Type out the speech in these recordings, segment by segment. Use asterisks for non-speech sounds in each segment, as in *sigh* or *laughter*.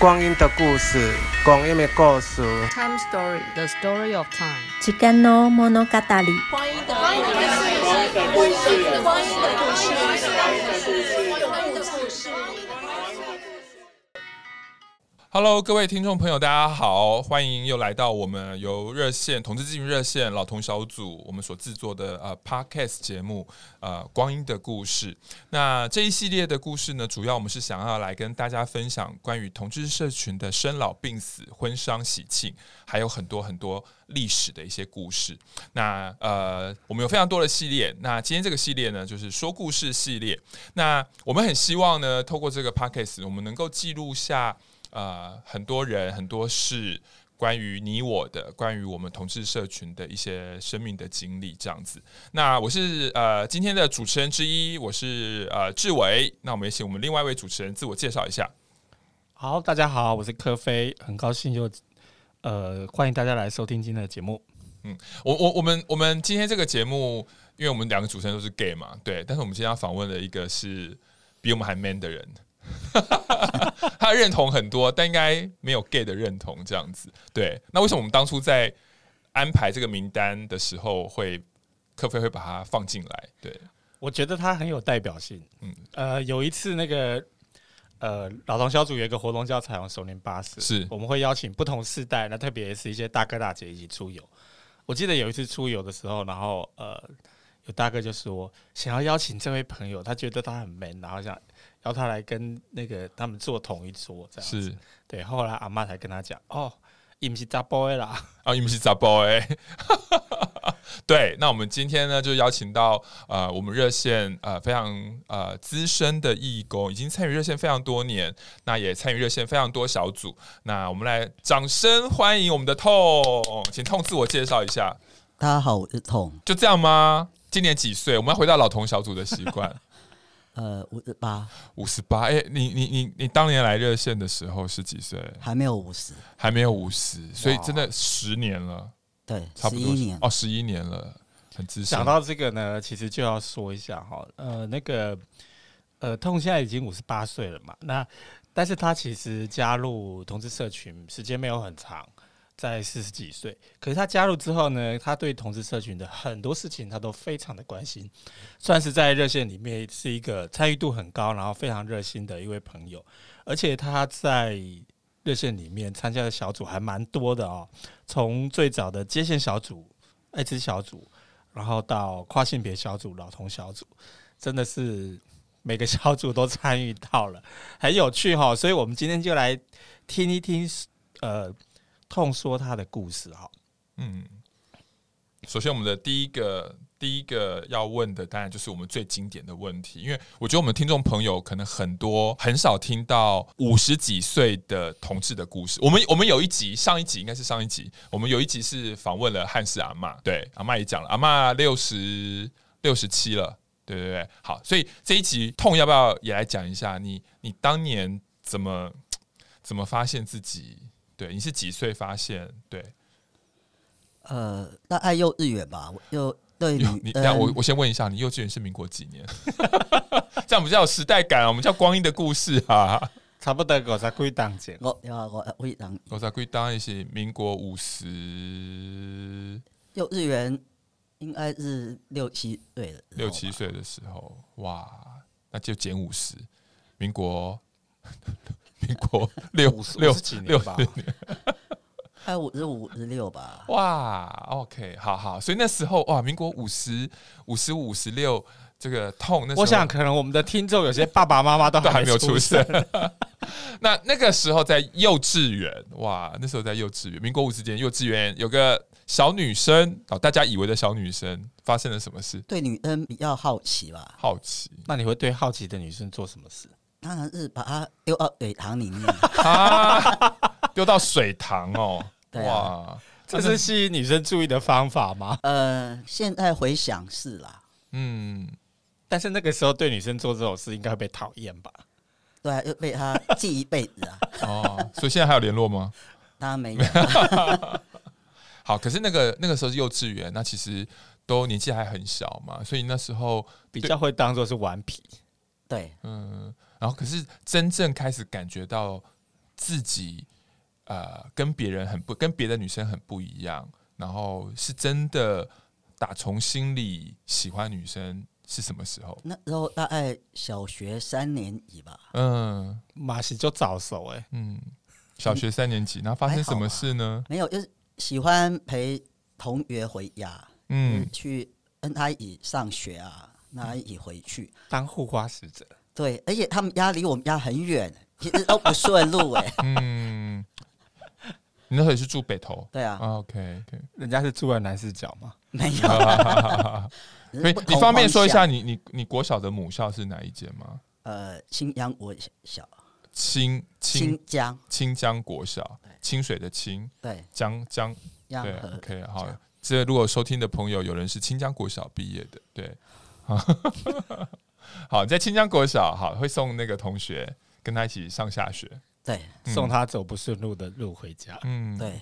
光阴的故事，光阴的故事。Time story, the story of time。时间の物語。光阴的故事，光阴的故事，光阴的 Hello，各位听众朋友，大家好，欢迎又来到我们由热线同志咨询热线老同小组我们所制作的呃 Podcast 节目呃光阴的故事。那这一系列的故事呢，主要我们是想要来跟大家分享关于同志社群的生老病死、婚丧喜庆，还有很多很多历史的一些故事。那呃，我们有非常多的系列。那今天这个系列呢，就是说故事系列。那我们很希望呢，透过这个 Podcast，我们能够记录下。呃，很多人很多事，关于你我的，关于我们同志社群的一些生命的经历，这样子。那我是呃今天的主持人之一，我是呃志伟。那我们也请我们另外一位主持人自我介绍一下。好，大家好，我是柯飞，很高兴又呃欢迎大家来收听今天的节目。嗯，我我我们我们今天这个节目，因为我们两个主持人都是 gay 嘛，对，但是我们今天要访问的一个是比我们还 man 的人。*laughs* 他认同很多，但应该没有 gay 的认同这样子。对，那为什么我们当初在安排这个名单的时候会，会柯飞会把它放进来？对，我觉得他很有代表性。嗯，呃，有一次那个呃老同小组有一个活动叫彩虹手年巴士，是我们会邀请不同世代，那特别是一些大哥大姐一起出游。我记得有一次出游的时候，然后呃有大哥就说想要邀请这位朋友，他觉得他很 man，然后想。邀他来跟那个他们坐同一桌，这样子是对。后来阿妈才跟他讲：“哦，伊不是查甫的啦，*laughs* 哦，伊不是查甫的。*laughs* ”对，那我们今天呢，就邀请到呃，我们热线呃非常呃资深的义工，已经参与热线非常多年，那也参与热线非常多小组。那我们来掌声欢迎我们的痛，请痛自我介绍一下。大家好，我是痛。就这样吗？今年几岁？我们要回到老同小组的习惯。呃，五十八，五十八。哎，你你你你当年来热线的时候是几岁？还没有五十，还没有五十，所以真的十年了。对，差不多十一年哦，十一年了，很资深。讲到这个呢，其实就要说一下哈，呃，那个呃，痛现在已经五十八岁了嘛，那但是他其实加入同志社群时间没有很长。在四十几岁，可是他加入之后呢，他对同志社群的很多事情他都非常的关心，算是在热线里面是一个参与度很高，然后非常热心的一位朋友。而且他在热线里面参加的小组还蛮多的哦，从最早的接线小组、艾滋小组，然后到跨性别小组、老同小组，真的是每个小组都参与到了，很有趣哈。所以我们今天就来听一听，呃。痛说他的故事哈，嗯，首先我们的第一个第一个要问的，当然就是我们最经典的问题，因为我觉得我们听众朋友可能很多很少听到五十几岁的同志的故事。我们我们有一集，上一集应该是上一集，我们有一集是访问了汉斯阿嬷，对，阿嬷也讲了，阿嬷六十六十七了，对对对，好，所以这一集痛要不要也来讲一下你你当年怎么怎么发现自己？对，你是几岁发现？对，呃，大概幼稚园吧。幼对你，你等下我我先问一下，你幼稚园是民国几年？*laughs* 这样比较有时代感啊。我们叫光阴的故事啊，差不多五十几当前。我我我我当五十几当也是民国五十。幼稚园应该是六七岁的，六七岁的时候，哇，那就减五十，民国。民国六五十六十几年吧，还有五十五十六吧。哇，OK，好好，所以那时候哇，民国五十五十五十六，这个痛。那时候我想可能我们的听众有些爸爸妈妈都还没有出生。*laughs* 那那个时候在幼稚园，哇，那时候在幼稚园，民国五十几年幼稚园有个小女生哦，大家以为的小女生发生了什么事？对女生比较好奇吧？好奇。那你会对好奇的女生做什么事？当然是把它丢到水塘里面，*laughs* 丢到水塘哦。对啊，哇，这是吸引女生注意的方法吗？呃，现在回想是啦，嗯，但是那个时候对女生做这种事应该会被讨厌吧？对啊，又被她记一辈子啊。哦，所以现在还有联络吗？当然没有。*laughs* 好，可是那个那个时候是幼稚园，那其实都年纪还很小嘛，所以那时候比较会当做是顽皮。对，嗯，然后可是真正开始感觉到自己呃跟别人很不跟别的女生很不一样，然后是真的打从心里喜欢女生是什么时候？那时候大概小学三年级吧。嗯，马西就早熟哎、欸，嗯，小学三年级，然后发生什么事呢？没有，就是喜欢陪同学回家，嗯，去跟他一起上学啊，那一起回去当护花使者。对，而且他们家离我们家很远，其实都不顺路哎、*laughs* 欸。嗯，你那时候也是住北头？对啊。哦、OK，, okay 人家是住在南四角吗？没有。*laughs* 所以你方便说一下你，你你你国小的母校是哪一间吗？呃，清阳国小。清清清江清江国小，清水的清，对，江江对，OK，好。这如果收听的朋友有人是清江国小毕业的，对，好，在清江国小，好，会送那个同学跟他一起上下学，对，嗯、送他走不顺路的路回家，嗯，对，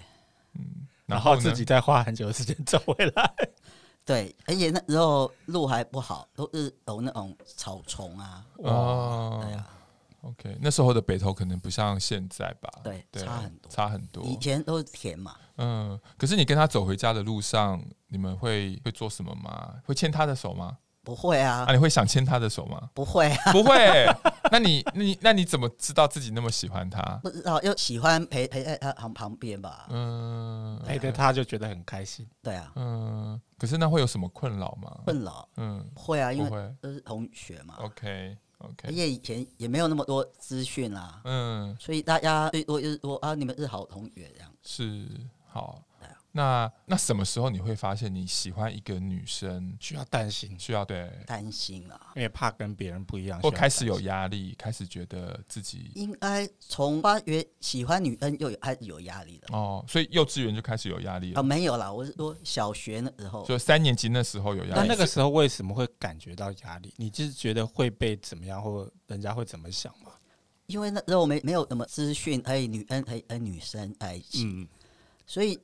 嗯，然后自己再花很久的时间走回来，*laughs* 对，而且那时候路还不好，都是有那种草丛啊，哦，哎呀、啊。OK，那时候的北投可能不像现在吧？对，对差很多，差很多。以前都是田嘛。嗯，可是你跟他走回家的路上，你们会会做什么吗？会牵他的手吗？不会啊。啊，你会想牵他的手吗？不会啊，不会。*laughs* 那你，那你，那你怎么知道自己那么喜欢他？不知道，又喜欢陪陪在他旁旁边吧？嗯，陪着他就觉得很开心。对啊。嗯，可是那会有什么困扰吗？困扰？嗯，会啊，因为都是同学嘛。OK。OK，因为以前也没有那么多资讯啦，嗯，所以大家最多就是说啊，你们是好同学这样。是好，那那什么时候你会发现你喜欢一个女生需要担心，需要对担心啊，因为怕跟别人不一样，或开始有压力，开始觉得自己应该从发觉喜欢女生就有开始有压力了哦，所以幼稚园就开始有压力了啊？没有啦，我是说小学那时候，就三年级那时候有压力。那那个时候为什么会感觉到压力？你就是觉得会被怎么样，或人家会怎么想吗？因为那时候没没有什么资讯，可以女生可以跟女生在一起，嗯，所以。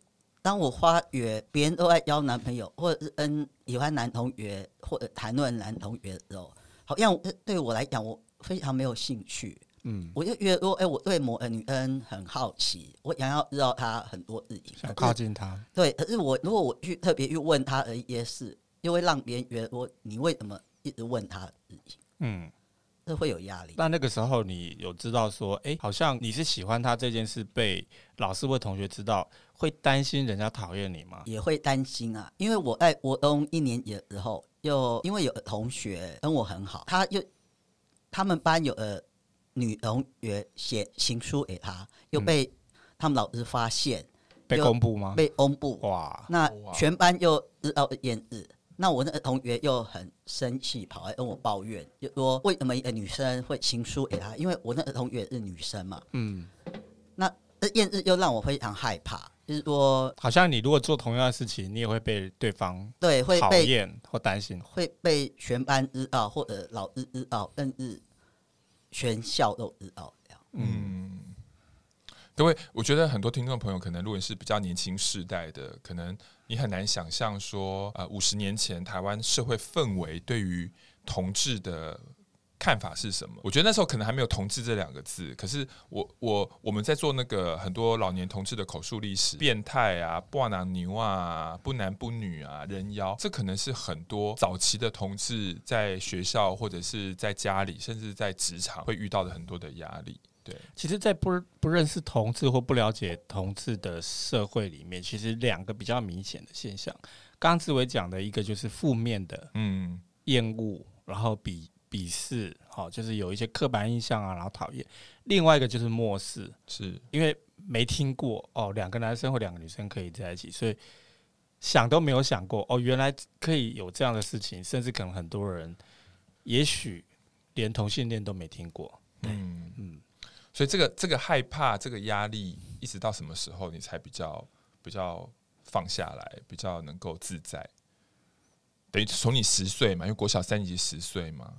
当我发觉别人都在邀男朋友，或者是跟喜欢男同学或者谈论男同学的时候，好像对我来讲，我非常没有兴趣。嗯，我就觉得说，哎、欸，我对某个女生很好奇，我想要知道她很多事情，想靠近她。对，可是我如果我去特别去问她的一些事，又会让别人觉得说，你为什么一直问她的事情？嗯。这会有压力。那那个时候，你有知道说，哎，好像你是喜欢他这件事被老师或同学知道，会担心人家讨厌你吗？也会担心啊，因为我在国中一年级的时候，又因为有同学跟我很好，他又他们班有呃女同学写情书给他，又被他们老师发现，嗯、被公布吗？被公布。哇！那全班又知道验日。那我那个同学又很生气，跑来跟我抱怨，就说为什么一个女生会情书给他？因为我那个同学是女生嘛。嗯。那这件事又让我非常害怕，就是说，好像你如果做同样的事情，你也会被对方对会被讨厌或担心，会被全班知道或者老师知道，甚至全校都知道这样。嗯。各位，我觉得很多听众朋友可能如果是比较年轻世代的，可能你很难想象说，呃，五十年前台湾社会氛围对于同志的看法是什么？我觉得那时候可能还没有“同志”这两个字，可是我我我们在做那个很多老年同志的口述历史，变态啊、不男牛啊、不男不女啊、人妖，这可能是很多早期的同志在学校或者是在家里，甚至在职场会遇到的很多的压力。对，其实，在不不认识同志或不了解同志的社会里面，其实两个比较明显的现象。刚刚志伟讲的一个就是负面的，嗯，厌恶，然后鄙鄙视，好，就是有一些刻板印象啊，然后讨厌。另外一个就是漠视，是因为没听过哦，两个男生或两个女生可以在一起，所以想都没有想过哦，原来可以有这样的事情，甚至可能很多人也许连同性恋都没听过。对，嗯。嗯所以这个这个害怕，这个压力，一直到什么时候你才比较比较放下来，比较能够自在？等于从你十岁嘛，因为国小三年级十岁嘛。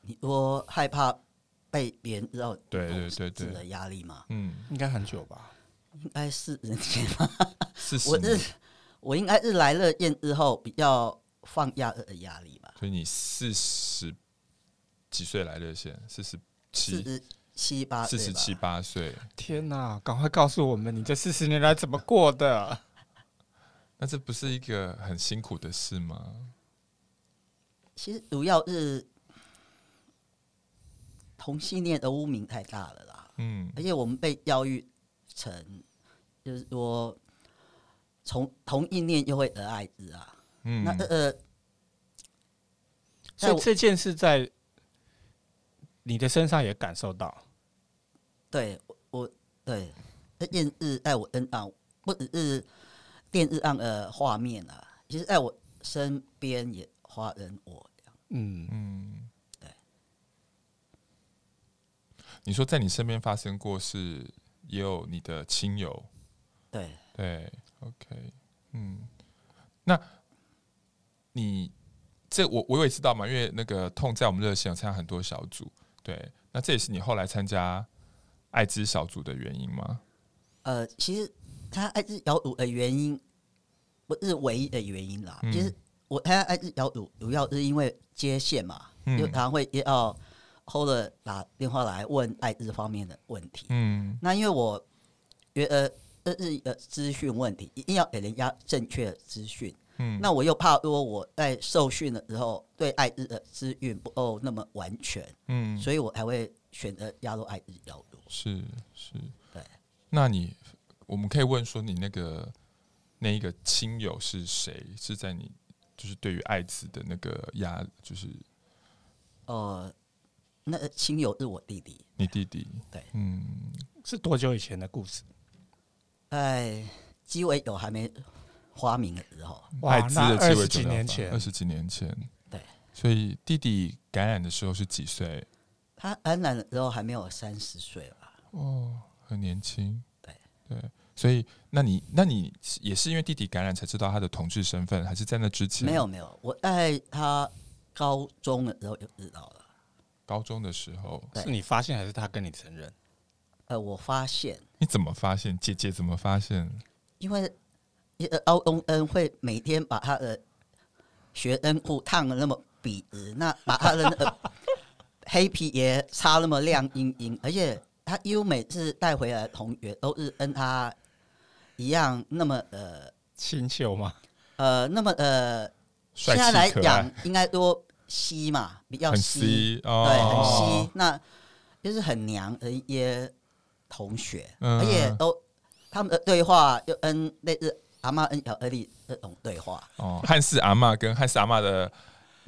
你说害怕被别人知道，对对对对的压力嘛？嗯，应该很久吧？应该是人前吧？*laughs* 是我日我应该是来乐见之后比较放压的压力吧？所以你四十几岁来热线？四十七？七八，四十七八岁。天哪，赶快告诉我们，你这四十年来怎么过的？*laughs* 那这不是一个很辛苦的事吗？其实主要是同性恋的污名太大了啦。嗯，而且我们被教育成，就是说，从同性恋又会得艾滋啊。嗯，那呃，所以这件事在你的身上也感受到。对，我对，这件事在我恩啊不只是电日暗的画面啊，其实在我身边也花人我。嗯。嗯，对。你说在你身边发生过是也有你的亲友，对。对，OK，嗯，那你这我我也知道嘛，因为那个痛在我们热线有参加很多小组，对，那这也是你后来参加艾滋小组的原因吗？呃，其实他艾滋小组的原因不是唯一的原因啦，嗯、其实我他艾滋小组主要是因为接线嘛，就他会要 hold 打电话来问艾滋方面的问题，嗯，那因为我觉得这是一个资讯问题，一定要给人家正确的资讯。嗯，那我又怕说我在受训的时候对艾滋的资讯不够那么完全，嗯，所以我才会选择加入艾滋小组。是是，对。那你我们可以问说，你那个那一个亲友是谁？是在你就是对于艾滋的那个压，就是呃，那亲友是我弟弟，你弟弟，对，嗯，是多久以前的故事？哎，鸡尾酒还没发明的时候，艾滋的鸡尾酒二十几年前，二十几年前，对，所以弟弟感染的时候是几岁？他感染的时候还没有三十岁吧？哦，很年轻，对对，所以那你那你也是因为弟弟感染才知道他的同志身份，还是在那之前？没有没有，我在他高中的时候就知道了。高中的时候，是你发现还是他跟你承认？呃，我发现。你怎么发现？姐姐怎么发现？因为一个高中生会每天把他的学生裤烫的那么笔直，那把他的那个黑皮也擦那么亮晶晶，而且他几乎每次带回来的同学都是跟他一样那么呃清秀吗？呃，那么呃，现在来讲应该多稀嘛，比较稀，哦、对，很稀，那就是很娘的一些。同学，而且都他们的对话就跟类似阿妈跟小二弟这种对话。哦，汉氏阿妈跟汉氏阿妈的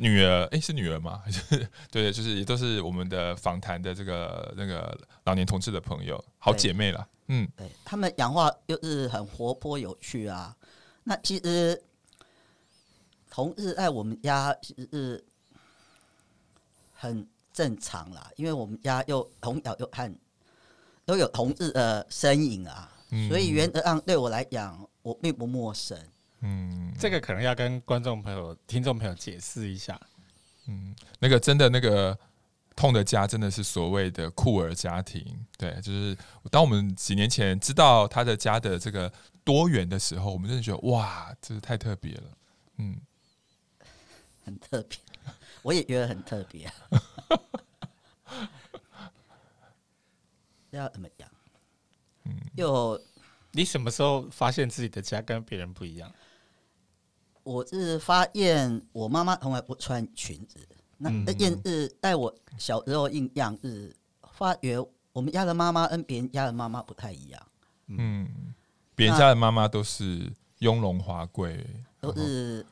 女儿，哎，是女儿吗？*laughs* 还是对，就是也都是我们的访谈的这个那个老年同志的朋友，好姐妹了。嗯，对他们讲话又是很活泼有趣啊。那其实同日在我们家是很正常啦，因为我们家又从小又看。都有同日的身影啊，嗯、所以原则上对我来讲，我并不陌生。嗯，这个可能要跟观众朋友、听众朋友解释一下。嗯，那个真的那个痛的家，真的是所谓的酷儿家庭。对，就是当我们几年前知道他的家的这个多元的时候，我们真的觉得哇，这是太特别了。嗯，很特别，*laughs* 我也觉得很特别。*laughs* 要怎么讲？嗯，又你什么时候发现自己的家跟别人不一样？我是发现我妈妈从来不穿裙子。那这件事在我小时候印象是发觉我们家的妈妈跟别人家的妈妈不太一样。嗯，别人家的妈妈都是雍容华贵，都是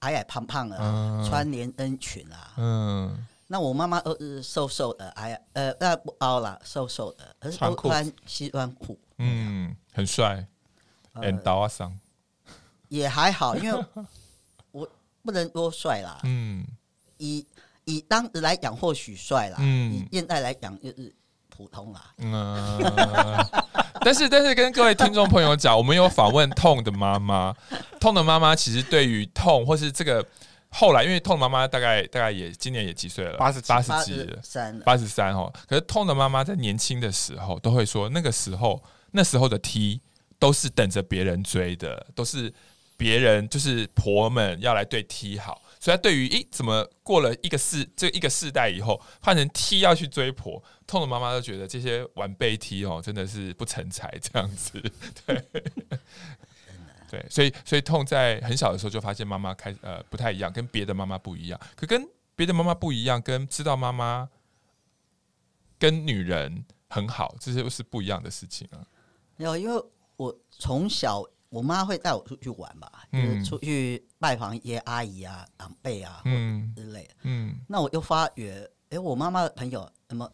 矮矮胖胖的，嗯、穿连身裙啊。嗯。那我妈妈都是瘦瘦的，矮，呃，那不凹了，瘦瘦的，而是都穿西装裤，嗯，很帅，很刀啊桑，也还好，因为 *laughs* 我不能多帅啦，嗯，以以当时来讲或许帅啦，嗯，以现在来讲就是普通啦，嗯，*laughs* 但是但是跟各位听众朋友讲，我们有访问痛的妈妈，*laughs* 痛的妈妈其实对于痛或是这个。后来，因为痛的妈妈大概大概也今年也几岁了？八十八十几。了，八十三哦。可是痛的妈妈在年轻的时候都会说，那个时候那时候的 T 都是等着别人追的，都是别人就是婆们要来对 T 好，所以他对于诶怎么过了一个世这一个世代以后换成 T 要去追婆，痛的妈妈都觉得这些晚辈 T 哦真的是不成才这样子，*laughs* 对，对，所以所以痛在很小的时候就发现妈妈开呃不太一样，跟别的妈妈不一样，可跟别的妈妈不一样，跟知道妈妈跟女人很好，这些都是不一样的事情啊。没有，因为我从小。我妈会带我出去玩吧，就是出去拜访一些阿姨啊、长辈啊，或之类的。嗯，那我又发觉，哎，我妈妈的朋友，什么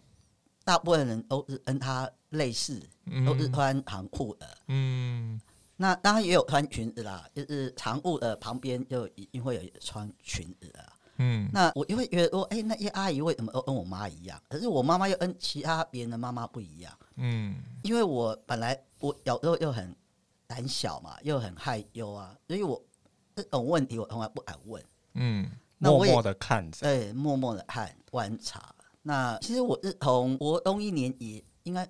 大部分人都是跟她类似，都是穿长裤的。嗯，那当然也有穿裙子啦，就是长裤的旁边就一定会有穿裙子的。嗯，那我就会觉得说，哎，那些阿姨为什么都跟我妈一样？可是我妈妈又跟其他别人的妈妈不一样。嗯，因为我本来我小时候又很。胆小嘛，又很害羞啊，所以我这种问题我从来不敢问。嗯，默默的看着，对，默默的看观察。那其实我是从国中一年级，应该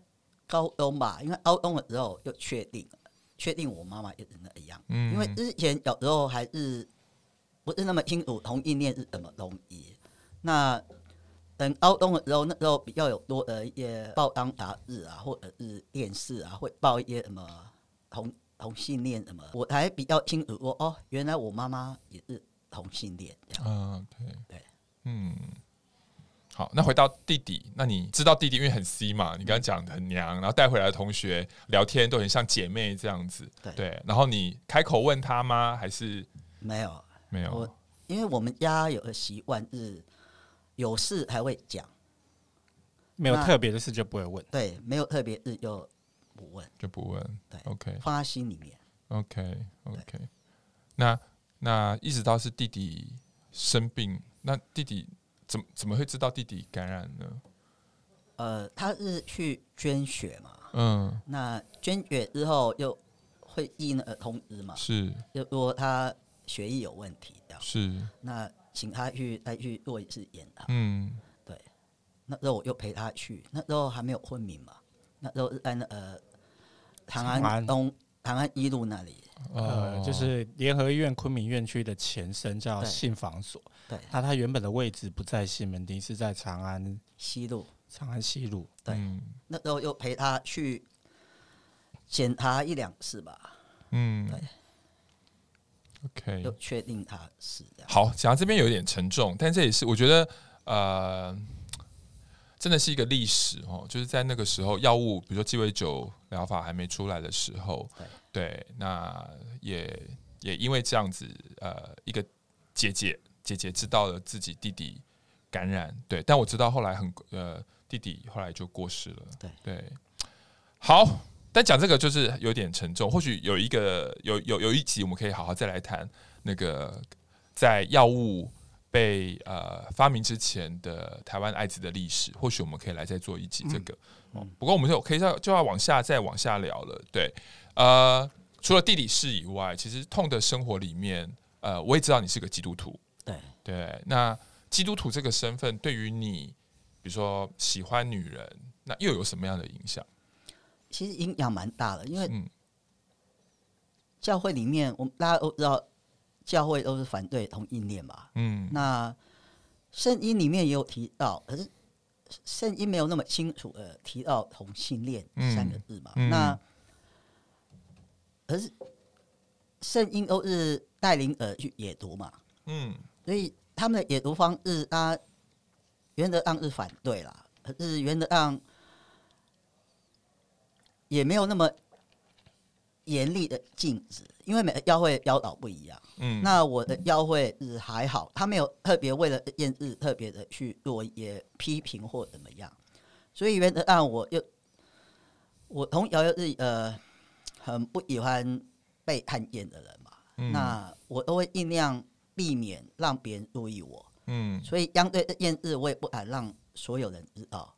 高中吧，因为高中的时候就确定了，确定我妈妈也是那样。嗯，因为之前小时候还是不是那么清楚同性恋是什么东西。那等高中的时候，那时候比较有多的一些报章杂志啊，或者是电视啊，会报一些什么同。同性恋什么？我还比较清楚说哦，原来我妈妈也是同性恋。嗯，对对，嗯。好，那回到弟弟，那你知道弟弟因为很 C 嘛？你刚刚讲的很娘，然后带回来的同学聊天都很像姐妹这样子。对对，然后你开口问他吗？还是没有没有？我因为我们家有个习惯是，有事还会讲，没有特别的事就不会问。对，没有特别事就。不问。就不问，对，OK，放在心里面，OK，OK。Okay, okay. 那那一直到是弟弟生病，那弟弟怎么怎么会知道弟弟感染呢？呃，他是去捐血嘛，嗯，那捐血之后又会印那个通知嘛，是，就说他血液有问题，是，那请他去再去做一次检查，嗯，对，那时候我又陪他去，那时候还没有昏迷嘛，那时候是在那呃。长安东长安一路那里，呃，就是联合医院昆明院区的前身叫信访所。对，那它原本的位置不在西门町，是在长安西路。长安西路，对。嗯、那时候又陪他去检查一两次吧。嗯，对。OK，就确定他是这样。好，讲到这边有点沉重，但这也是我觉得，呃。真的是一个历史哦，就是在那个时候，药物比如说鸡尾酒疗法还没出来的时候，对，对，那也也因为这样子，呃，一个姐姐姐姐知道了自己弟弟感染，对，但我知道后来很呃，弟弟后来就过世了，对对。好，但讲这个就是有点沉重，或许有一个有有有一集我们可以好好再来谈那个在药物。被呃发明之前的台湾艾滋的历史，或许我们可以来再做一集这个。嗯，不过我们就可以再就要往下再往下聊了。对，呃，除了地理事以外，其实痛的生活里面，呃，我也知道你是个基督徒。对对，那基督徒这个身份对于你，比如说喜欢女人，那又有什么样的影响？其实影响蛮大的，因为教会里面，我们大家都知道。教会都是反对同性恋嘛？嗯，那圣经里面也有提到，可是圣经没有那么清楚的提到同性恋三个字嘛？那可是圣经都是带领呃去解读嘛？嗯，所以他们的解读方式，他原则上是反对啦，可是原则上也没有那么严厉的禁止。因为每个教会教导不一样，嗯，那我的教会日还好，他没有特别为了验日特别的去做一些批评或怎么样，所以原则上我又我从小就是呃很不喜欢被看见的人嘛，嗯，那我都会尽量避免让别人注意我，嗯，所以相对这件事我也不敢让所有人知道，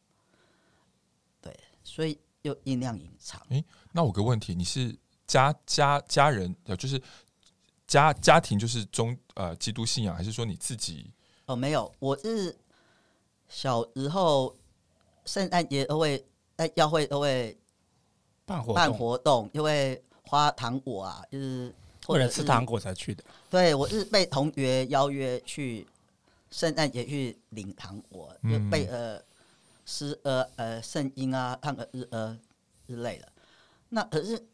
对，所以又尽量隐藏。诶，那我有个问题，你是？家家家人呃，就是家家庭就是中呃基督信仰，还是说你自己？哦，没有，我是小时候圣诞节都会在教会都会办活办活动，因为花糖果啊，就是为了吃糖果才去的。对，我是被同学邀约去圣诞节去领糖果，就背呃诗呃呃圣婴啊，看个日呃之类的。那可是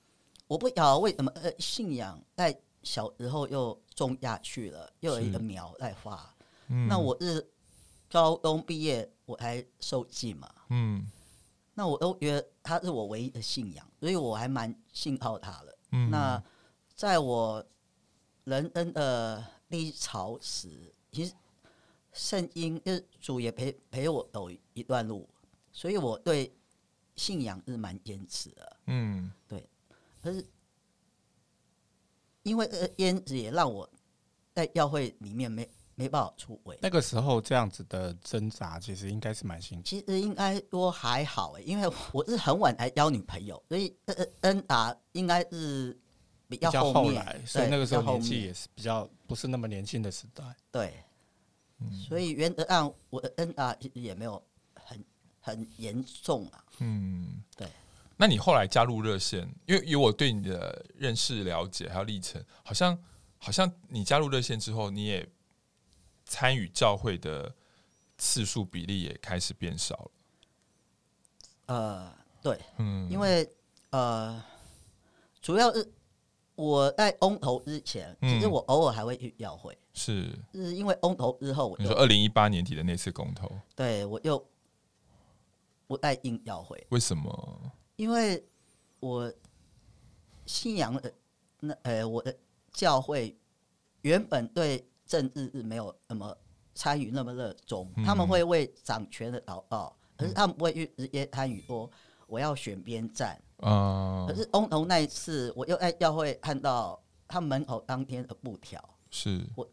我不晓得为什么呃信仰在小时候又种下去了，又有一个苗在发。嗯、那我是高中毕业我才受浸嘛，嗯，那我都觉得他是我唯一的信仰，所以我还蛮信靠他的。嗯，那在我人生的低潮时，其实圣经就是主也陪陪我走一段路，所以我对信仰是蛮坚持的。嗯，对，可是因为呃，烟子也让我在教会里面没。没办法出位。那个时候这样子的挣扎，其实应该是蛮辛苦。其实应该说还好诶，因为我是很晚才交女朋友，所以呃恩达应该是比较后，后来，所以那个时候年纪也是比较不是那么年轻的时代。对，嗯、所以原则上我的恩达其实也没有很很严重啊。嗯，对。那你后来加入热线，因为以我对你的认识了解还有历程，好像好像你加入热线之后，你也。参与教会的次数比例也开始变少了。呃，对，嗯，因为呃，主要是我在公投之前，其实我偶尔还会去教会，是，是因为公投之后，你说二零一八年底的那次公投，对我又不爱硬教会，为什么？因为我信仰的那呃，我的教会原本对。政治是没有那么参与那么热衷，他们会为掌权的祷告，可是他们不会去直接参与说我要选边站。可是翁头那一次，我又在教会看到他门口当天的布条，是我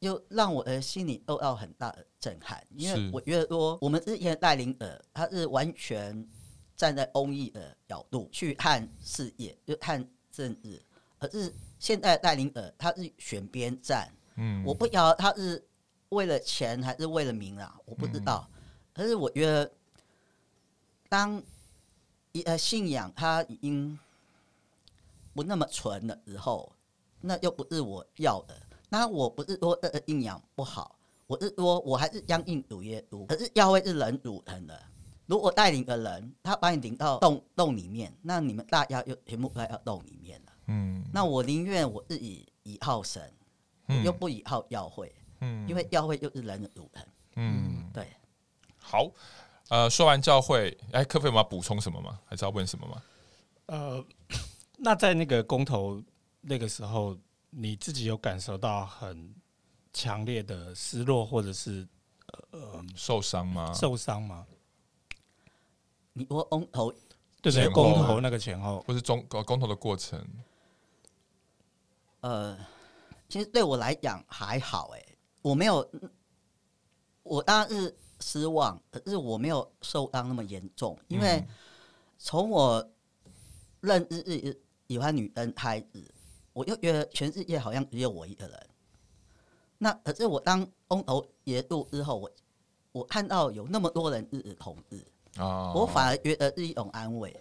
又让我的心里受到很大的震撼，因为我觉得说我们之前带领者他是完全站在公益的角度去看事业，就看政治，可是现在带领者他是选边站。嗯，我不晓得他是为了钱还是为了名啊，我不知道。可是我觉得，当一呃信仰他已经不那么纯的时候，那又不是我要的。那我不是说呃信仰不好，我是说我还是相信主耶稣。可是教会是人组成的，如果带领的人他把你领到洞洞里面，那你们大家又全部来到洞里面了。嗯，那我宁愿我自己以靠神。又不以靠教会，嗯，因为教会又是人的组成，嗯，对。好，呃，说完教会，哎，科菲有没有补充什么吗？还是要问什么吗？呃，*coughs* 那在那个公投那个时候，你自己有感受到很强烈的失落，或者是呃受伤吗？受伤吗？你说公投，对对，公投那个前后，或是中公投的过程，呃。其实对我来讲还好哎，我没有，我当然是失望，可是我没有受伤那么严重，因为从我认识自己喜欢女生开始，我就觉得全世界好像只有我一个人。那可是我当公投结束之后，我我看到有那么多人日日同志，我反而觉得是一种安慰，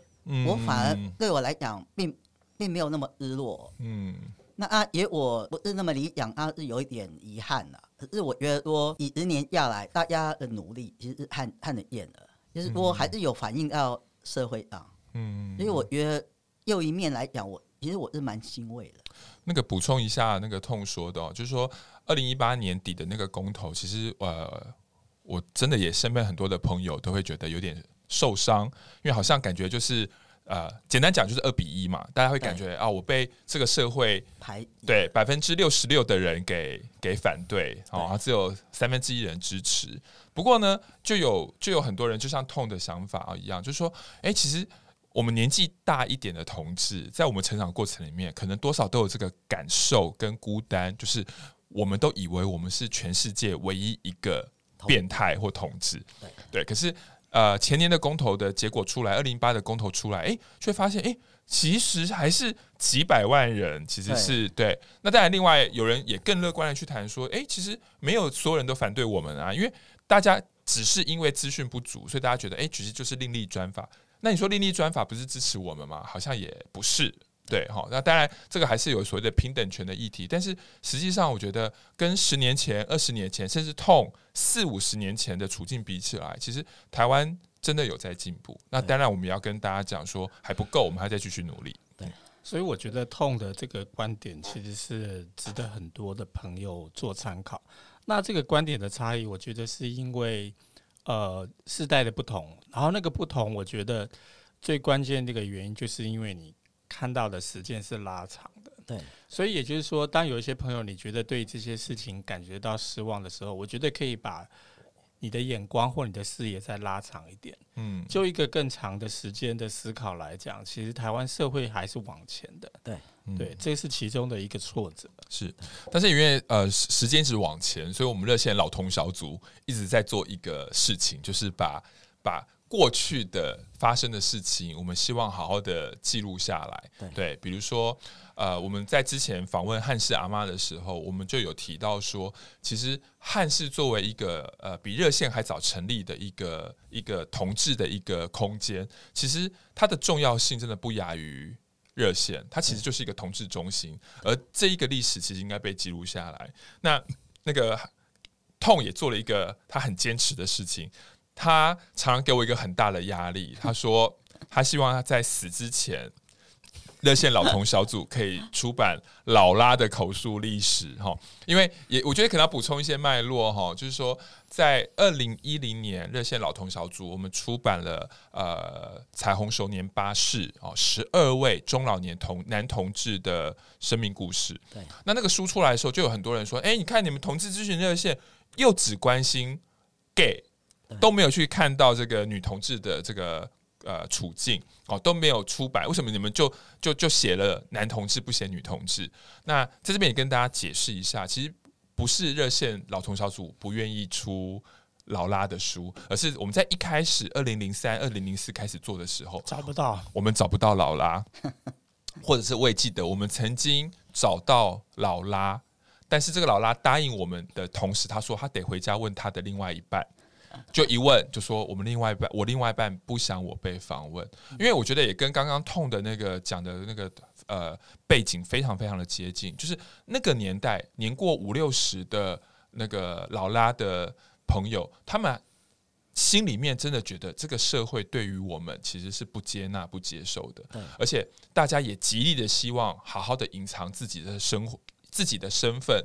我反而对我来讲并并没有那么失落，嗯。那啊，也我不是那么理想，啊是有一点遗憾了。可是我觉得说，几十年下来，大家的努力其实是看看得见的，就是说还是有反映到社会上。嗯，所以我觉得又一面来讲，我其实我是蛮欣慰的。那个补充一下，那个痛说的，哦就是说，二零一八年底的那个公投，其实呃，我真的也身边很多的朋友都会觉得有点受伤，因为好像感觉就是。呃，简单讲就是二比一嘛，大家会感觉啊，我被这个社会排对百分之六十六的人给给反对，哦，只有三分之一人支持。不过呢，就有就有很多人就像痛的想法啊一样，就是说，哎、欸，其实我们年纪大一点的同志，在我们成长过程里面，可能多少都有这个感受跟孤单，就是我们都以为我们是全世界唯一一个变态或同志，对，对，可是。呃，前年的公投的结果出来，二零一八的公投出来，哎，却发现，哎，其实还是几百万人，其实是对，对。那当然，另外有人也更乐观的去谈说，哎，其实没有所有人都反对我们啊，因为大家只是因为资讯不足，所以大家觉得，哎，其实就是另立专法。那你说另立专法不是支持我们吗？好像也不是，对，好，那当然这个还是有所谓的平等权的议题，但是实际上我觉得跟十年前、二十年前，甚至痛四五十年前的处境比起来，其实台湾真的有在进步。那当然我们也要跟大家讲说还不够，我们还在继续努力。对，所以我觉得痛的这个观点其实是值得很多的朋友做参考。那这个观点的差异，我觉得是因为呃世代的不同，然后那个不同，我觉得最关键的一个原因，就是因为你。看到的时间是拉长的，对，所以也就是说，当有一些朋友你觉得对这些事情感觉到失望的时候，我觉得可以把你的眼光或你的视野再拉长一点，嗯，就一个更长的时间的思考来讲，其实台湾社会还是往前的，对，对，这是其中的一个挫折，是，但是因为呃时间一直往前，所以我们热线老同小组一直在做一个事情，就是把把。过去的发生的事情，我们希望好好的记录下来。对，对，比如说，呃，我们在之前访问汉氏阿妈的时候，我们就有提到说，其实汉氏作为一个呃比热线还早成立的一个一个同志的一个空间，其实它的重要性真的不亚于热线，它其实就是一个同志中心，而这一个历史其实应该被记录下来。那那个痛也做了一个他很坚持的事情。他常常给我一个很大的压力。*laughs* 他说，他希望他在死之前，热线老同小组可以出版老拉的口述历史哈。因为也我觉得可能要补充一些脉络哈，就是说，在二零一零年，热线老同小组我们出版了呃彩虹熟年巴士哦，十二位中老年同男同志的生命故事。对，那那个书出来的时候，就有很多人说，哎，你看你们同志咨询热线又只关心 gay。都没有去看到这个女同志的这个呃处境哦，都没有出版。为什么你们就就就写了男同志不写女同志？那在这边也跟大家解释一下，其实不是热线老同小组不愿意出劳拉的书，而是我们在一开始二零零三、二零零四开始做的时候找不到，我们找不到劳拉，*laughs* 或者是我也记得我们曾经找到劳拉，但是这个劳拉答应我们的同时，他说他得回家问他的另外一半。就一问就说我们另外一半，我另外一半不想我被访问，因为我觉得也跟刚刚痛的那个讲的那个呃背景非常非常的接近，就是那个年代年过五六十的那个劳拉的朋友，他们心里面真的觉得这个社会对于我们其实是不接纳、不接受的，而且大家也极力的希望好好的隐藏自己的生活、自己的身份。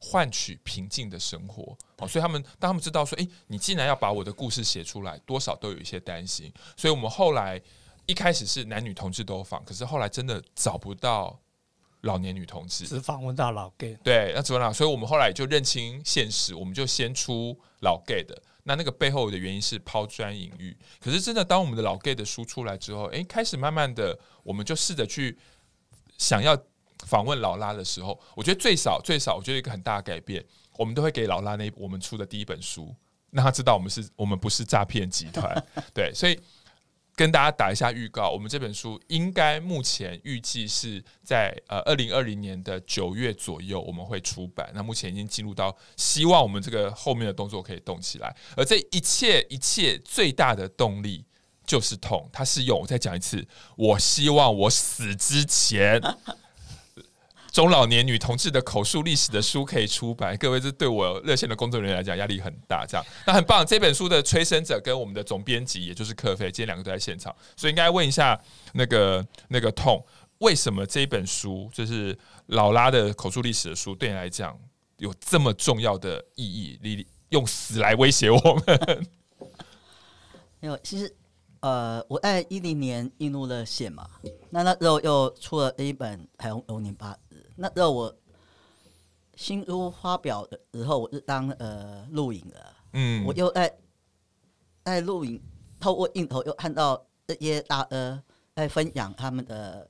换取平静的生活，哦，所以他们当他们知道说，诶，你既然要把我的故事写出来，多少都有一些担心。所以我们后来一开始是男女同志都访，可是后来真的找不到老年女同志，只访问到老 gay。对，那怎么了？所以我们后来就认清现实，我们就先出老 gay 的。那那个背后的原因是抛砖引玉。可是真的，当我们的老 gay 的书出来之后，诶，开始慢慢的，我们就试着去想要。访问劳拉的时候，我觉得最少最少，我觉得一个很大的改变，我们都会给劳拉那我们出的第一本书，让他知道我们是我们不是诈骗集团。*laughs* 对，所以跟大家打一下预告，我们这本书应该目前预计是在呃二零二零年的九月左右我们会出版。那目前已经进入到希望我们这个后面的动作可以动起来，而这一切一切最大的动力就是痛，它是用我再讲一次，我希望我死之前。中老年女同志的口述历史的书可以出版，各位这对我热线的工作人员来讲压力很大。这样，那很棒。这本书的催生者跟我们的总编辑，也就是克菲，今天两个都在现场，所以应该问一下那个那个痛，为什么这本书就是老拉的口述历史的书，对你来讲有这么重要的意义？你用死来威胁我们？没 *laughs* 有，其实。呃，我在一零年进入热线嘛，那那时候又出了一本《彩虹流年八日》，那时候我新书发表的时候，我是当呃录影的，嗯，我又在在录影，透过镜头又看到这些大呃在分享他们的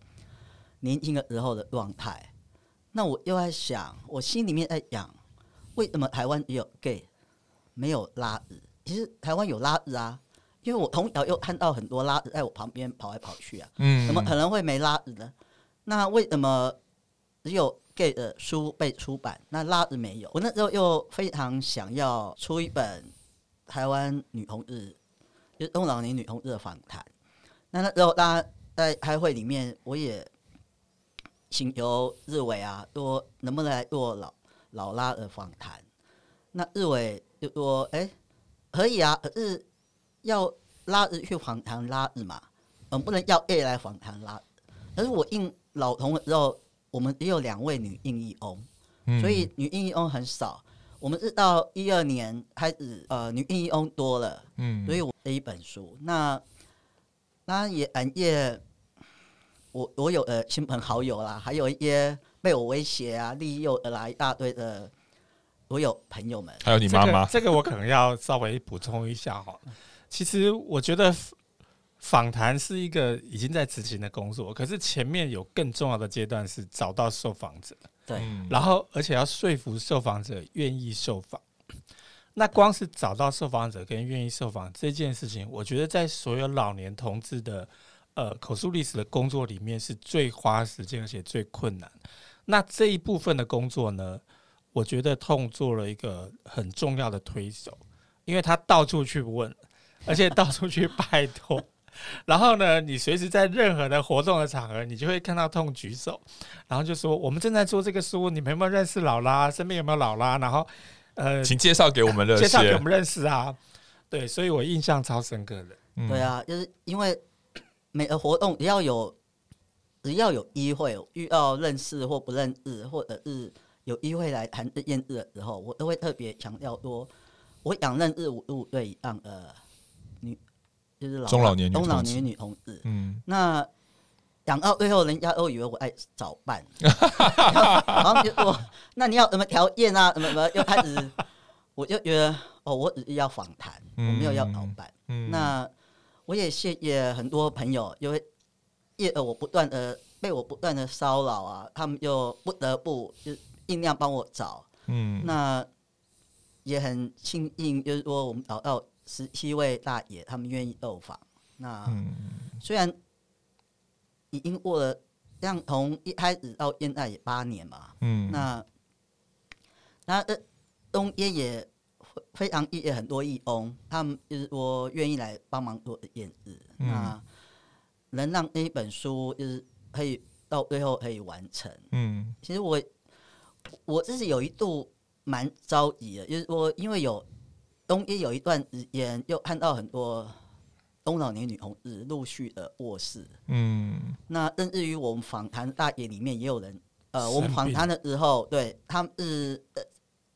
年轻的时候的状态，那我又在想，我心里面在想，为什么台湾只有 gay 没有拉日？其实台湾有拉日啊。因为我从小又看到很多拉子在我旁边跑来跑去啊，嗯，怎么可能会没拉子呢？那为什么只有 gay 的书被出版，那拉子没有？我那时候又非常想要出一本台湾女同志，就是中老年女同志的访谈。那那时候大家在开会里面，我也请求日伟啊，说能不能来做老老拉的访谈？那日伟就说：“哎、可以啊，可是要拉日去访谈拉日嘛，嗯，不能要 A 来访谈拉日。可是我应老同的时候，我们也有两位女应役翁，嗯、所以女应役翁很少。我们是到一二年开始，呃，女应役翁多了，嗯，所以我的一本书，那那也感谢我我有呃亲朋好友啦，还有一些被我威胁啊、利诱而来一大堆的。”我有朋友们，还有你妈妈，這個，这个我可能要稍微补充一下哈。其实我觉得访谈是一个已经在执行的工作，可是前面有更重要的阶段是找到受访者，对，然后而且要说服受访者愿意受访。那光是找到受访者跟愿意受访这件事情，我觉得在所有老年同志的呃口述历史的工作里面是最花时间而且最困难。那这一部分的工作呢，我觉得痛做了一个很重要的推手，因为他到处去问，而且到处去拜托。*laughs* 然后呢，你随时在任何的活动的场合，你就会看到痛举手，然后就说：“我们正在做这个书，你们有没有认识老拉？身边有没有老拉？”然后，呃，请介绍给我们认识，介绍给我们认识啊。对，所以我印象超深刻的。嗯、对啊，就是因为每个活动只要有只要有机会遇到认识或不认识，或者是。有机会来谈这件事的时候，我都会特别强调说，我想认识五十五岁以上的女，就是老中老年女中老年女同志。嗯，那讲到最后，人家都以为我爱早办，*laughs* 然后就说，那你要什么条件啊？什么什么？又开始，*laughs* 我就觉得，哦，我只是要访谈，我没有要早办。嗯，那我也谢谢很多朋友，因为因为我不断的被我不断的骚扰啊，他们就不得不就。尽量帮我找，嗯，那也很庆幸，就是说我们找到十七位大爷，他们愿意受访。那、嗯、虽然已经过了，像从一开始到现在也八年嘛，嗯，那那呃中间也非常谢谢很多义工，他们就是说愿意来帮忙做这件事，嗯、那能让那一本书就是可以到最后可以完成，嗯，其实我。我自己有一度蛮着急的，就是说，因为有东一有一段时间，又看到很多中老年女同志陆续的卧室，嗯，那甚至于我们访谈大爷里面也有人，呃，我们访谈的时候，对他们是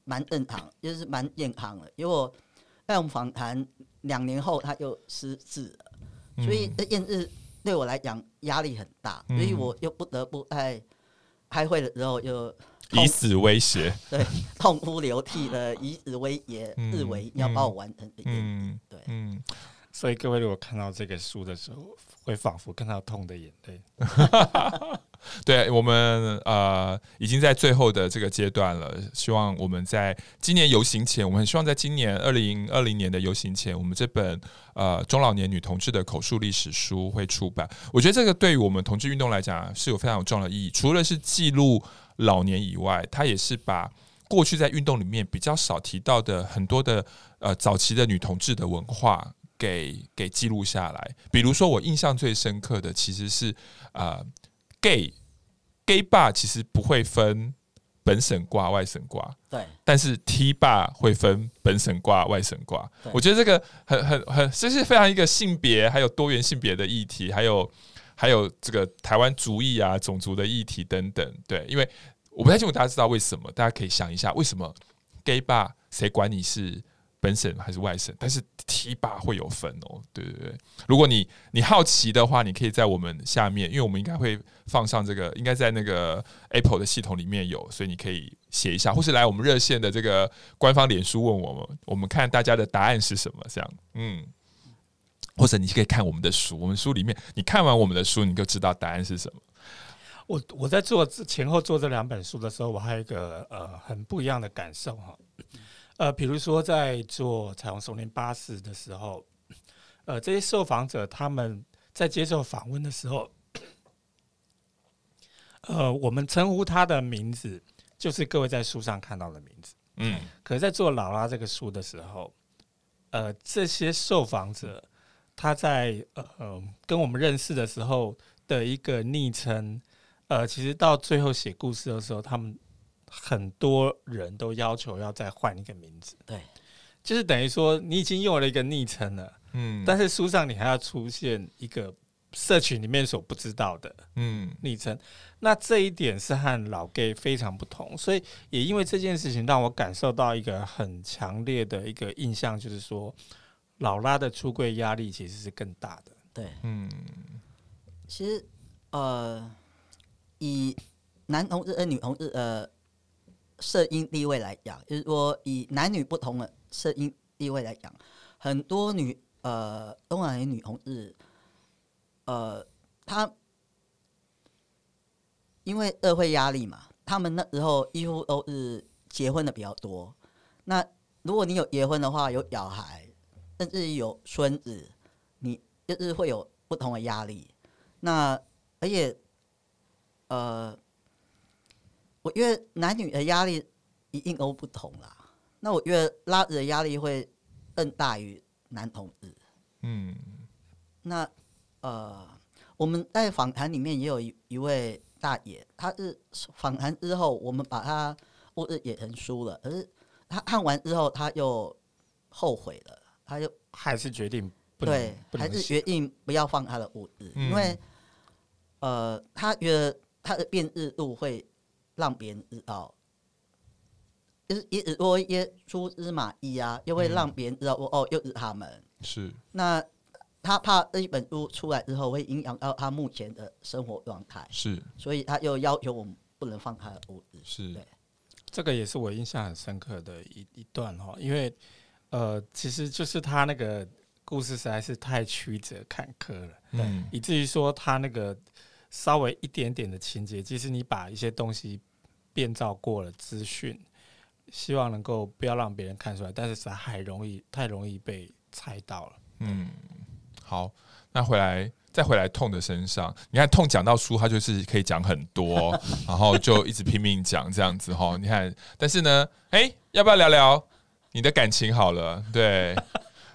蛮正常，就是蛮健康的，因为在我们访谈两年后他就失智了，所以这件事对我来讲压力很大，所以我又不得不在开会的时候又。以死威胁，对，*laughs* 痛哭流涕的以死威胁，日为要把我完成的，嗯，对，嗯，所以各位如果看到这个书的时候，会仿佛看到痛的眼泪。*laughs* *laughs* 对，我们呃已经在最后的这个阶段了，希望我们在今年游行前，我们很希望在今年二零二零年的游行前，我们这本呃中老年女同志的口述历史书会出版。我觉得这个对于我们同志运动来讲是有非常有重要的意义，除了是记录。老年以外，他也是把过去在运动里面比较少提到的很多的呃早期的女同志的文化给给记录下来。比如说，我印象最深刻的其实是啊、呃、gay gay bar 其实不会分本省挂外省挂，对，但是 T bar 会分本省挂外省挂。我觉得这个很很很，这是非常一个性别还有多元性别的议题，还有。还有这个台湾族裔啊、种族的议题等等，对，因为我不太清楚大家知道为什么，大家可以想一下，为什么 gay bar 谁管你是本省还是外省，但是 T bar 会有分哦，对对对。如果你你好奇的话，你可以在我们下面，因为我们应该会放上这个，应该在那个 Apple 的系统里面有，所以你可以写一下，或是来我们热线的这个官方脸书问我们，我们看大家的答案是什么，这样，嗯。或者你可以看我们的书，我们书里面，你看完我们的书，你就知道答案是什么。我我在做前后做这两本书的时候，我还有一个呃很不一样的感受哈。呃，比如说在做彩虹丛林巴士的时候，呃，这些受访者他们在接受访问的时候，呃，我们称呼他的名字就是各位在书上看到的名字，嗯。可是在做劳拉这个书的时候，呃，这些受访者。他在呃跟我们认识的时候的一个昵称，呃，其实到最后写故事的时候，他们很多人都要求要再换一个名字。对，就是等于说你已经用了一个昵称了，嗯，但是书上你还要出现一个社群里面所不知道的，嗯，昵称。那这一点是和老 gay 非常不同，所以也因为这件事情让我感受到一个很强烈的一个印象，就是说老拉的出柜压力其实是更大的。对，嗯，其实呃，以男同志和女同志呃社经地位来讲，就是说以男女不同的社经地位来讲，很多女呃东南亚女同志，呃，她因为社会压力嘛，他们那时候几乎都是结婚的比较多。那如果你有结婚的话，有小孩，甚至有孙子，你。就是会有不同的压力，那而且，呃，我因为男女的压力一定都不同啦。那我觉得拉子的压力会更大于男同志。嗯，那呃，我们在访谈里面也有一一位大爷，他是访谈之后，我们把他物质也成书了，可是他看完之后，他又后悔了，他就还是决定。对，还是决定不要放他的物质，嗯、因为，呃，他觉得他的辨日度会让别人知道，就是一直说一些蛛丝马迹啊，又会让别人知道哦，哦，又是他们。是。那他怕这一本书出来之后会影响到他目前的生活状态，是。所以他又要求我们不能放他的物质。是。对。这个也是我印象很深刻的一一段哈，因为，呃，其实就是他那个。故事实在是太曲折坎坷了，嗯，以至于说他那个稍微一点点的情节，即使你把一些东西变造过了资讯，希望能够不要让别人看出来，但是实在太容易，太容易被猜到了。嗯，好，那回来再回来痛的身上，你看痛讲到书，他就是可以讲很多，*laughs* 然后就一直拼命讲这样子哈。你看，但是呢，哎、欸，要不要聊聊你的感情好了？对。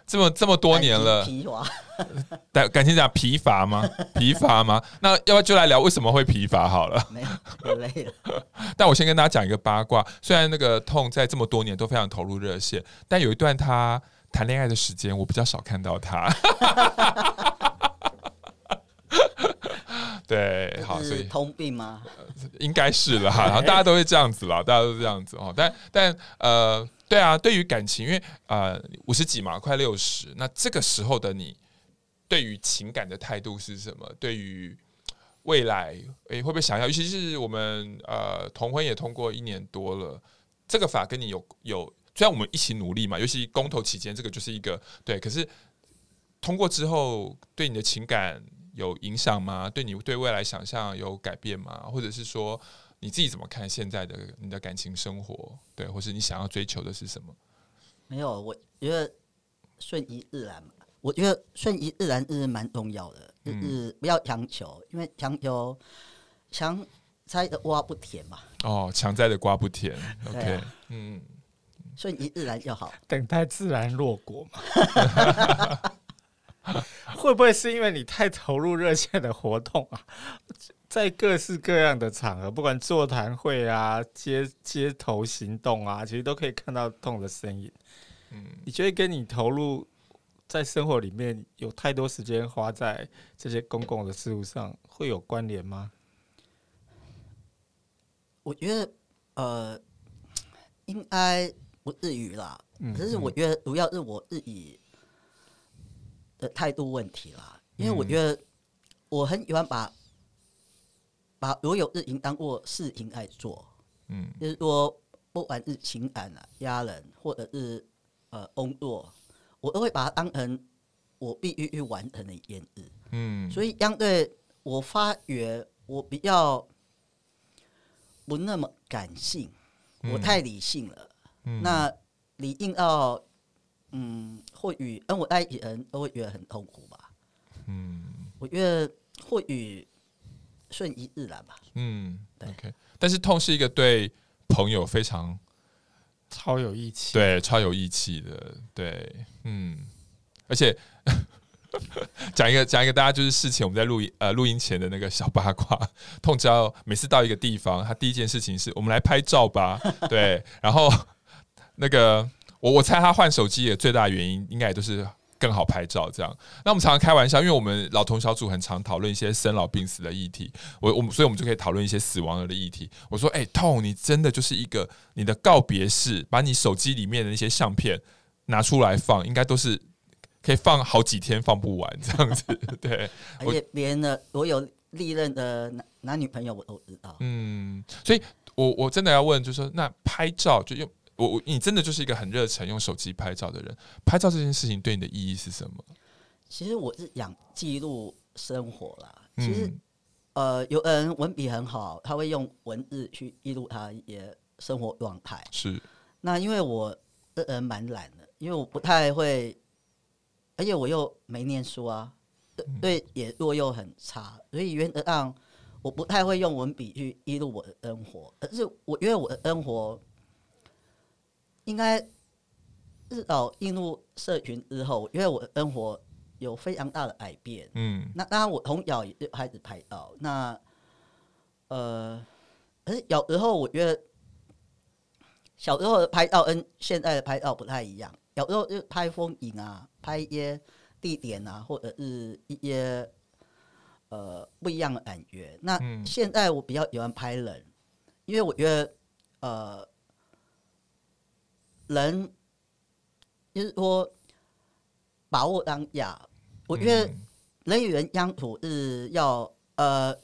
这么这么多年了，*laughs* 感感情讲疲乏吗？疲乏吗？那要不要就来聊为什么会疲乏好了？没有，累了。*laughs* 但我先跟大家讲一个八卦，虽然那个痛在这么多年都非常投入热线，但有一段他谈恋爱的时间，我比较少看到他。*laughs* 对，好，所以通病吗？应该是了哈，然后大家都会这样子了，大家都是这样子哦。但但呃。对啊，对于感情，因为呃五十几嘛，快六十，那这个时候的你，对于情感的态度是什么？对于未来，诶，会不会想要？尤其是我们呃同婚也通过一年多了，这个法跟你有有，虽然我们一起努力嘛，尤其公投期间，这个就是一个对。可是通过之后，对你的情感有影响吗？对你对未来想象有改变吗？或者是说？你自己怎么看现在的你的感情生活？对，或是你想要追求的是什么？没有，我觉得顺其自然嘛。我觉得顺其自然是蛮重要的，就是不要强求，因为强求强摘的瓜不甜嘛。哦，强摘的瓜不甜。OK，、啊、嗯，顺其自然就好，等待自然落果嘛。*laughs* 会不会是因为你太投入热线的活动啊？在各式各样的场合，不管座谈会啊、街街头行动啊，其实都可以看到痛的身影。嗯，你觉得跟你投入在生活里面有太多时间花在这些公共的事物上，会有关联吗？我觉得呃，应该不至于啦。嗯，可是我觉得主要是我自己的态度问题啦，因为我觉得我很喜欢把。把所有事情当过事情来做，嗯，就是说，不管是情感啊、家人，或者是呃工作，我都会把它当成我必须去完成的一件事，嗯。所以相对我发觉我比较不那么感性，我太理性了。嗯，那理性到，嗯，或与跟我爱一起的人都会觉得很痛苦吧。嗯，我觉得或与。顺其自然吧。嗯，对。OK，但是痛是一个对朋友非常超有义气，对，超有义气的，对，嗯，而且讲一个讲一个，大家就是事前我们在录音呃录音前的那个小八卦。*laughs* 痛知道每次到一个地方，他第一件事情是我们来拍照吧，*laughs* 对。然后那个我我猜他换手机的最大原因，应该也都是更好拍照这样。那我们常常开玩笑，因为我们老同小组很常讨论一些生老病死的议题，我我们所以我们就可以讨论一些死亡的议题。我说，哎、欸，痛，你真的就是一个你的告别式，把你手机里面的那些相片拿出来放，应该都是。可以放好几天，放不完这样子，*laughs* *laughs* 对。而且别人的我有历任的男男女朋友，我都知道。嗯，所以我我真的要问，就是说，那拍照就用我我你真的就是一个很热忱用手机拍照的人，拍照这件事情对你的意义是什么？其实我是想记录生活啦。其实，嗯、呃，有人文笔很好，他会用文字去记录他也生活状态。是。那因为我这人蛮懒的，因为我不太会。而且我又没念书啊，对，也弱又很差，所以原则上我不太会用文笔去记录我的生活。可是我因为我的生活应该至少进入社群之后，因为我的生活有非常大的改变。嗯，那当然我从小也就开始拍照。那呃，可是有时候我觉得小时候的拍照跟现在的拍照不太一样。有时候就拍风景啊，拍一些地点啊，或者是一些呃不一样的感觉。那现在我比较喜欢拍人，因为我觉得呃人就是说把握当下。我觉得人与人相处是要呃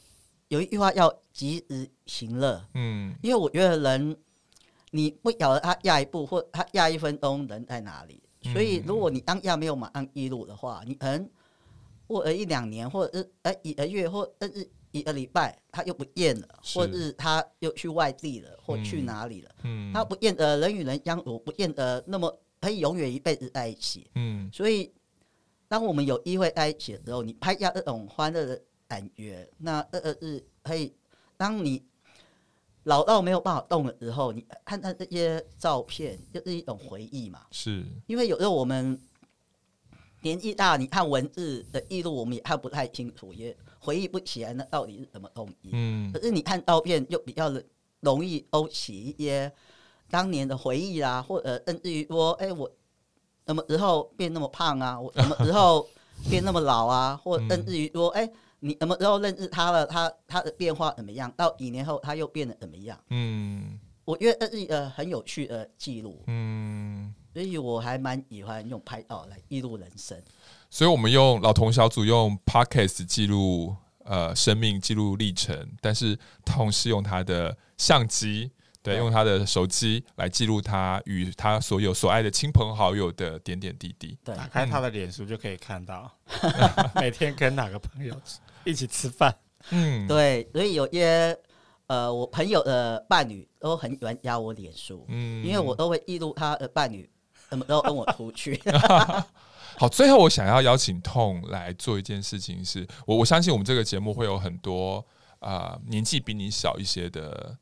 有一句话叫及时行乐。嗯，因为我觉得人。你不晓得他下一步或他下一分钟人在哪里，所以如果你当下没有马上记录的话，你可能过了一两年，或者是呃一个月，或者是一个礼拜，他又不见了，或是他又去外地了，或去哪里了？嗯，他不见得人与人相处，不见得那么可以永远一辈子在一起。嗯，所以当我们有机会在一起的时候，你拍下这种欢乐的感觉，那呃呃是可以当你。老到没有办法动的时候，你看看这些照片，就是一种回忆嘛。是，因为有时候我们年纪大，你看文字的记录，我们也看不太清楚，也回忆不起来那到底是什么东西。嗯。可是你看照片，就比较容易勾起一些当年的回忆啦，或者甚至于说，哎，我什么时候变那么胖啊？*laughs* 我什么时候变那么老啊？*laughs* 或者甚至于说，哎。你什么时候认识他了？他他的变化怎么样？到几年后他又变得怎么样？嗯，我觉得这是一个很有趣的记录。嗯，所以我还蛮喜欢用拍照来记录人生。所以我们用老同小组用 Podcast 记录呃生命记录历程，但是同时用他的相机。对，用他的手机来记录他与他所有所爱的亲朋好友的点点滴滴。对，打开他的脸书就可以看到，*laughs* 每天跟哪个朋友一起吃饭。嗯，对，所以有些呃，我朋友的伴侣都很喜欢加我脸书，嗯，因为我都会记录他的伴侣怎么都跟我出去。*laughs* *laughs* 好，最后我想要邀请痛来做一件事情是，是我我相信我们这个节目会有很多啊、呃、年纪比你小一些的。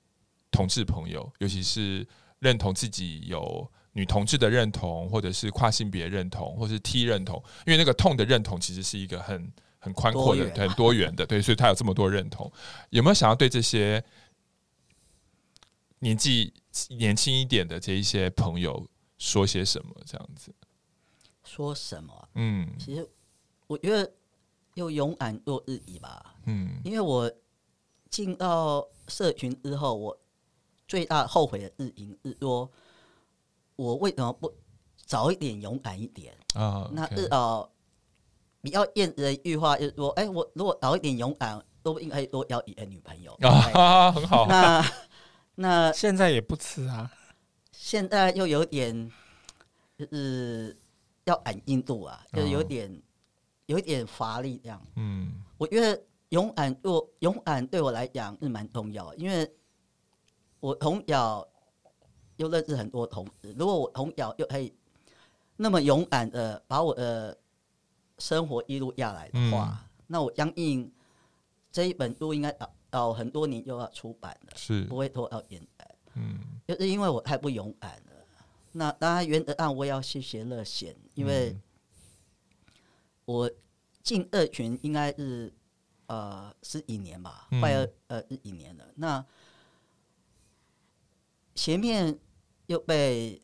同志朋友，尤其是认同自己有女同志的认同，或者是跨性别认同，或者是 T 认同，因为那个痛的认同其实是一个很很宽阔的、很多元的，对，所以他有这么多认同。有没有想要对这些年纪年轻一点的这一些朋友说些什么？这样子说什么？嗯，其实我觉得又勇敢做自己吧。嗯，因为我进到社群之后，我最大后悔的日影是说，我为什么不早一点勇敢一点啊？那日哦比较厌人的一句话就是说，哎，我如果早一点勇敢，都应该多要一个女朋友啊，很好。那那现在也不迟啊，现在又有点就是要赶进度啊，就是有点有一点乏力这样。嗯，我觉得勇敢我勇敢对我来讲是蛮重要的，因为。我从小又认识很多同事，如果我从小又可以那么勇敢的把我的生活一路下来的话，嗯、那我相信这一本书应该要要很多年又要出版了，是不会拖到现在。嗯，就是因为我太不勇敢了。那当然，原则上我也要谢谢乐贤，因为我进二群应该是呃是一年吧，快二呃十几年了。那前面又被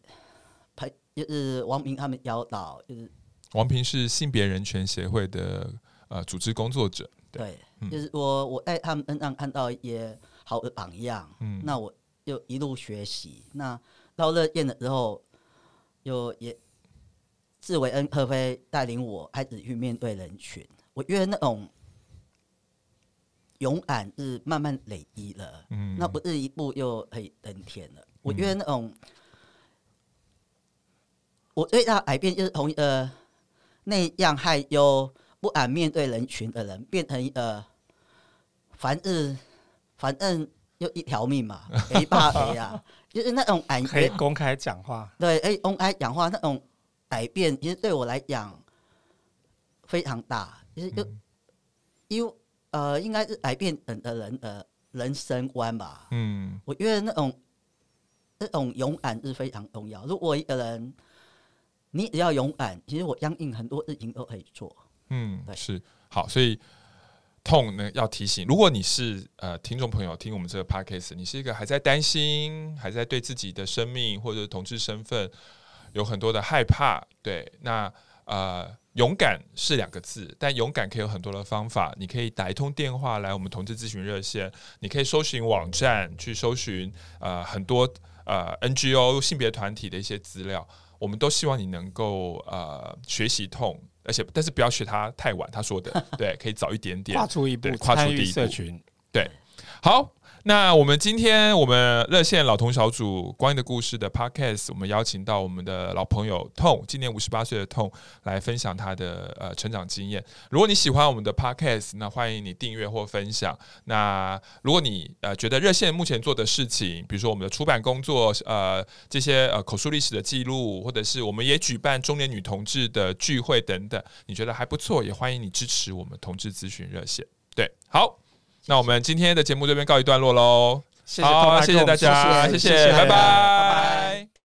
排，就是王平他们邀到，就是。王平是性别人权协会的呃组织工作者，对，就是我我在他们身上看到一些好的榜样，嗯，那我又一路学习，那到热宴的时候，又也志伟恩特飞带领我开始去面对人群，我觉得那种勇敢是慢慢累积了，嗯，那不是一步又可以登天了。我觉得那种，我最大改变就是从一个内向害羞、不敢面对人群的人，变成一个反正反正就一条命嘛，没怕谁啊，就是那种感觉可以公开讲话，对，哎，公开讲话那种改变，其实对我来讲非常大，就是就因为呃，应该是改变人的人的人生观吧。嗯，我觉得那种。那种勇敢是非常重要。如果一个人，你只要勇敢，其实我相信很多事情都可以做。嗯，对，是好。所以痛呢，要提醒，如果你是呃听众朋友听我们这个 podcast，你是一个还在担心，还在对自己的生命或者同志身份有很多的害怕，对，那呃。勇敢是两个字，但勇敢可以有很多的方法。你可以打一通电话来我们同志咨询热线，你可以搜寻网站去搜寻呃很多呃 NGO 性别团体的一些资料。我们都希望你能够呃学习痛，而且但是不要学他太晚。他说的 *laughs* 对，可以早一点点跨出一步，跨出第一步。社群对，好。那我们今天我们热线老同小组光阴的故事的 Podcast，我们邀请到我们的老朋友痛，今年五十八岁的痛来分享他的呃成长经验。如果你喜欢我们的 Podcast，那欢迎你订阅或分享。那如果你呃觉得热线目前做的事情，比如说我们的出版工作，呃这些呃口述历史的记录，或者是我们也举办中年女同志的聚会等等，你觉得还不错，也欢迎你支持我们同志咨询热线。对，好。那我们今天的节目这边告一段落喽，谢谢，好，谢谢大家，谢谢，谢谢，拜拜，拜拜。